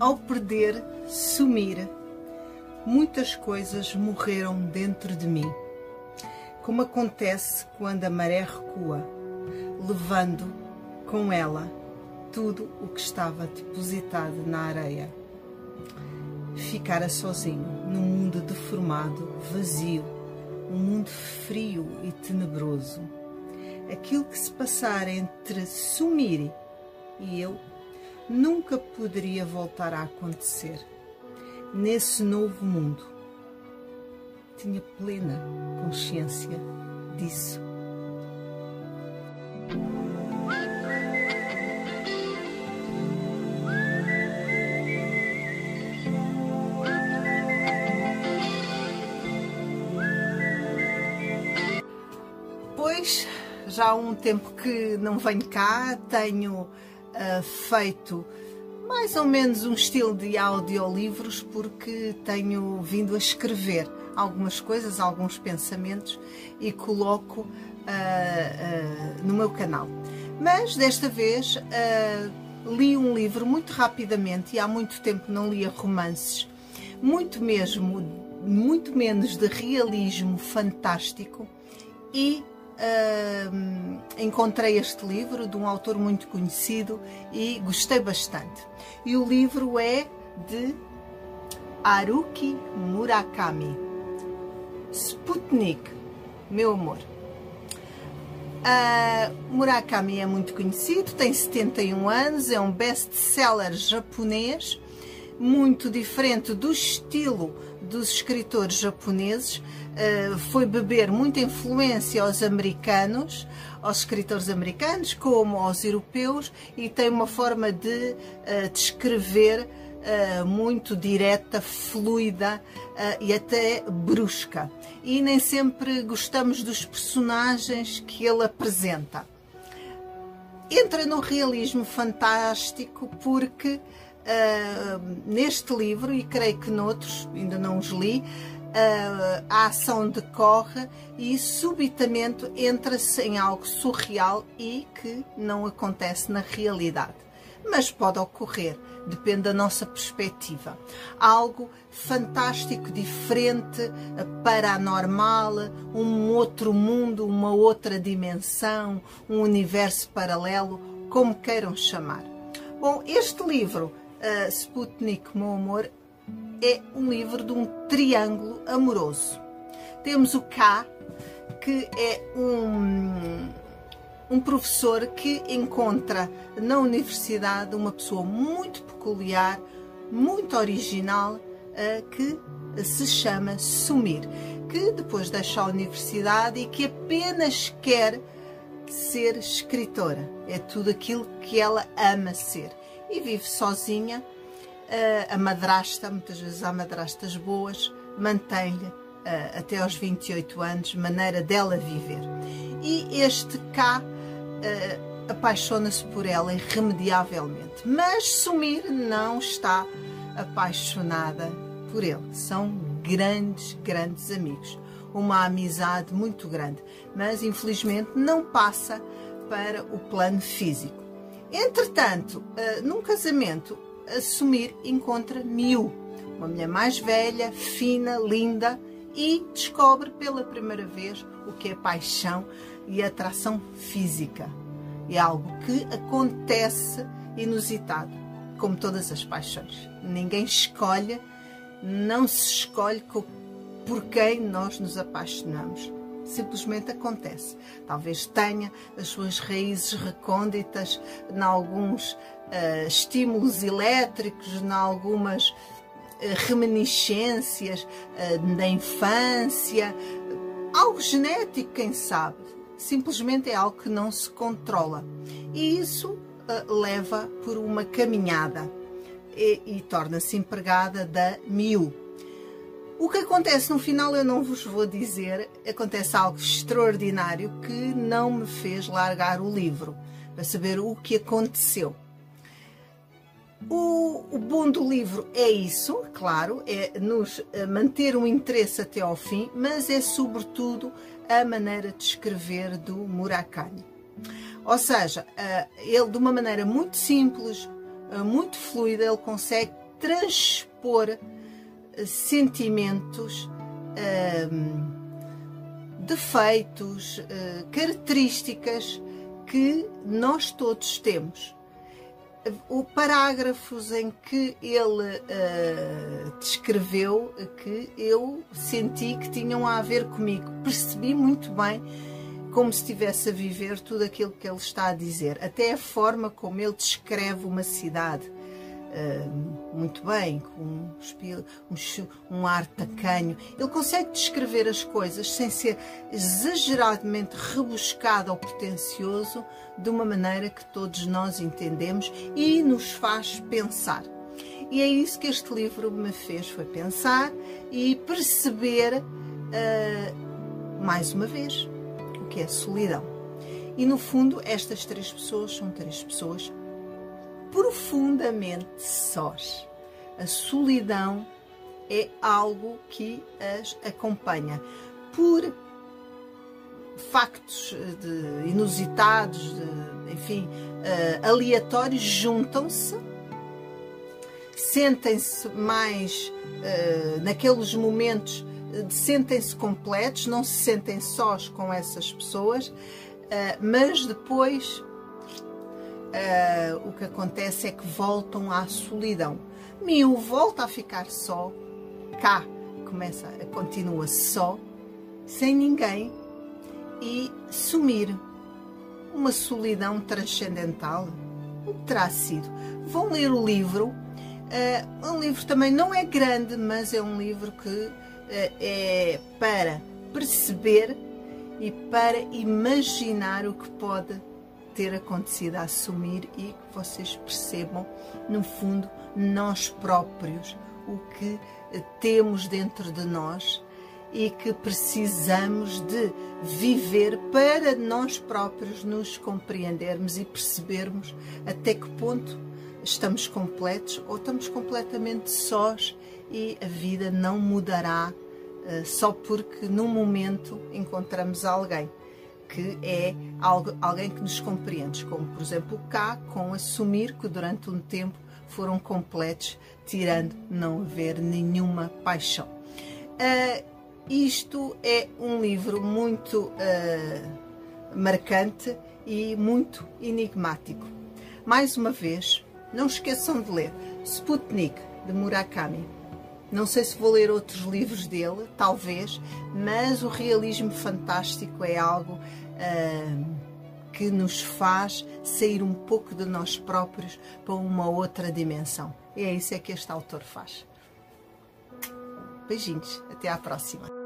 Ao perder, sumir, muitas coisas morreram dentro de mim, como acontece quando a maré recua, levando com ela tudo o que estava depositado na areia. Ficara sozinho num mundo deformado, vazio, um mundo frio e tenebroso. Aquilo que se passar entre sumir e eu nunca poderia voltar a acontecer. Nesse novo mundo, tinha plena consciência disso. Pois já há um tempo que não venho cá, tenho uh, feito mais ou menos um estilo de audiolivros porque tenho vindo a escrever algumas coisas, alguns pensamentos e coloco uh, uh, no meu canal. Mas desta vez uh, li um livro muito rapidamente e há muito tempo não lia romances, muito mesmo, muito menos de realismo fantástico e Uh, encontrei este livro de um autor muito conhecido e gostei bastante. E o livro é de Haruki Murakami. Sputnik, meu amor. Uh, Murakami é muito conhecido, tem 71 anos, é um best-seller japonês, muito diferente do estilo dos escritores japoneses, uh, foi beber muita influência aos americanos, aos escritores americanos, como aos europeus, e tem uma forma de uh, descrever uh, muito direta, fluida e até brusca. E nem sempre gostamos dos personagens que ele apresenta. Entra no realismo fantástico porque uh, neste livro, e creio que noutros, ainda não os li, uh, a ação decorre e subitamente entra-se em algo surreal e que não acontece na realidade. Mas pode ocorrer, depende da nossa perspectiva. Algo fantástico, diferente, paranormal, um outro mundo, uma outra dimensão, um universo paralelo, como queiram chamar. Bom, este livro Sputnik, meu amor, é um livro de um triângulo amoroso. Temos o K, que é um, um professor que encontra na universidade uma pessoa muito peculiar, muito original, uh, que se chama Sumir, que depois deixa a universidade e que apenas quer ser escritora. É tudo aquilo que ela ama ser e vive sozinha. Uh, a madrasta, muitas vezes há madrastas boas, mantém-lhe uh, até aos 28 anos maneira dela viver. E este cá uh, apaixona-se por ela irremediavelmente, mas Sumir não está apaixonada por ele. São grandes, grandes amigos. Uma amizade muito grande, mas infelizmente não passa para o plano físico. Entretanto, uh, num casamento, assumir encontra Miu, uma mulher mais velha, fina, linda e descobre pela primeira vez o que é paixão e atração física. É algo que acontece inusitado, como todas as paixões. Ninguém escolhe, não se escolhe por quem nós nos apaixonamos simplesmente acontece. Talvez tenha as suas raízes recônditas em alguns uh, estímulos elétricos, em algumas uh, reminiscências uh, da infância, algo genético, quem sabe. Simplesmente é algo que não se controla. E isso leva por uma caminhada e, e torna-se empregada da Miu o que acontece no final eu não vos vou dizer, acontece algo extraordinário que não me fez largar o livro, para saber o que aconteceu. O, o bom do livro é isso, claro, é nos eh, manter um interesse até ao fim, mas é sobretudo a maneira de escrever do Murakami. Ou seja, eh, ele de uma maneira muito simples, eh, muito fluida, ele consegue transpor sentimentos, defeitos, características que nós todos temos o parágrafos em que ele uh, descreveu que eu senti que tinham a ver comigo. Percebi muito bem como se estivesse a viver tudo aquilo que ele está a dizer, até a forma como ele descreve uma cidade. Uh, muito bem, com um, um, um, ar tacanho. Ele consegue descrever as coisas sem ser exageradamente rebuscado ou pretencioso, de uma maneira que todos nós entendemos e nos faz pensar. E é isso que este livro me fez, foi pensar e perceber uh, mais uma vez o que é solidão. E no fundo, estas três pessoas são três pessoas profundamente sós. A solidão é algo que as acompanha. Por factos de, inusitados, de, enfim, uh, aleatórios, juntam-se, sentem-se mais uh, naqueles momentos, uh, sentem-se completos, não se sentem sós com essas pessoas, mas depois o que acontece é que voltam à solidão. Miu volta a ficar só, cá começa, continua só, sem ninguém e sumir. Uma solidão transcendental? O que terá sido? Vão ler o livro. Uh, um livro também não é grande, mas é um livro que uh, é para perceber e para imaginar o que pode ter acontecido a assumir e que vocês percebam, no fundo, nós próprios, o que temos dentro de nós e que precisamos de viver para nós próprios nos compreendermos e percebermos até que ponto estamos completos ou estamos completamente sós e a vida não mudará uh, só porque num momento encontramos alguém que é alguém que nos compreende, como por exemplo cá, com assumir que durante um tempo foram completos, tirando não haver nenhuma paixão. Uh, isto é um livro muito uh, marcante e muito enigmático. Mais uma vez, não esqueçam de ler Sputnik, de Murakami. Não sei se vou ler outros livros dele, talvez, mas o realismo fantástico é algo uh, que nos faz sair um pouco de nós próprios para uma outra dimensão. E é isso é que este autor faz. Beijinhos, até à próxima.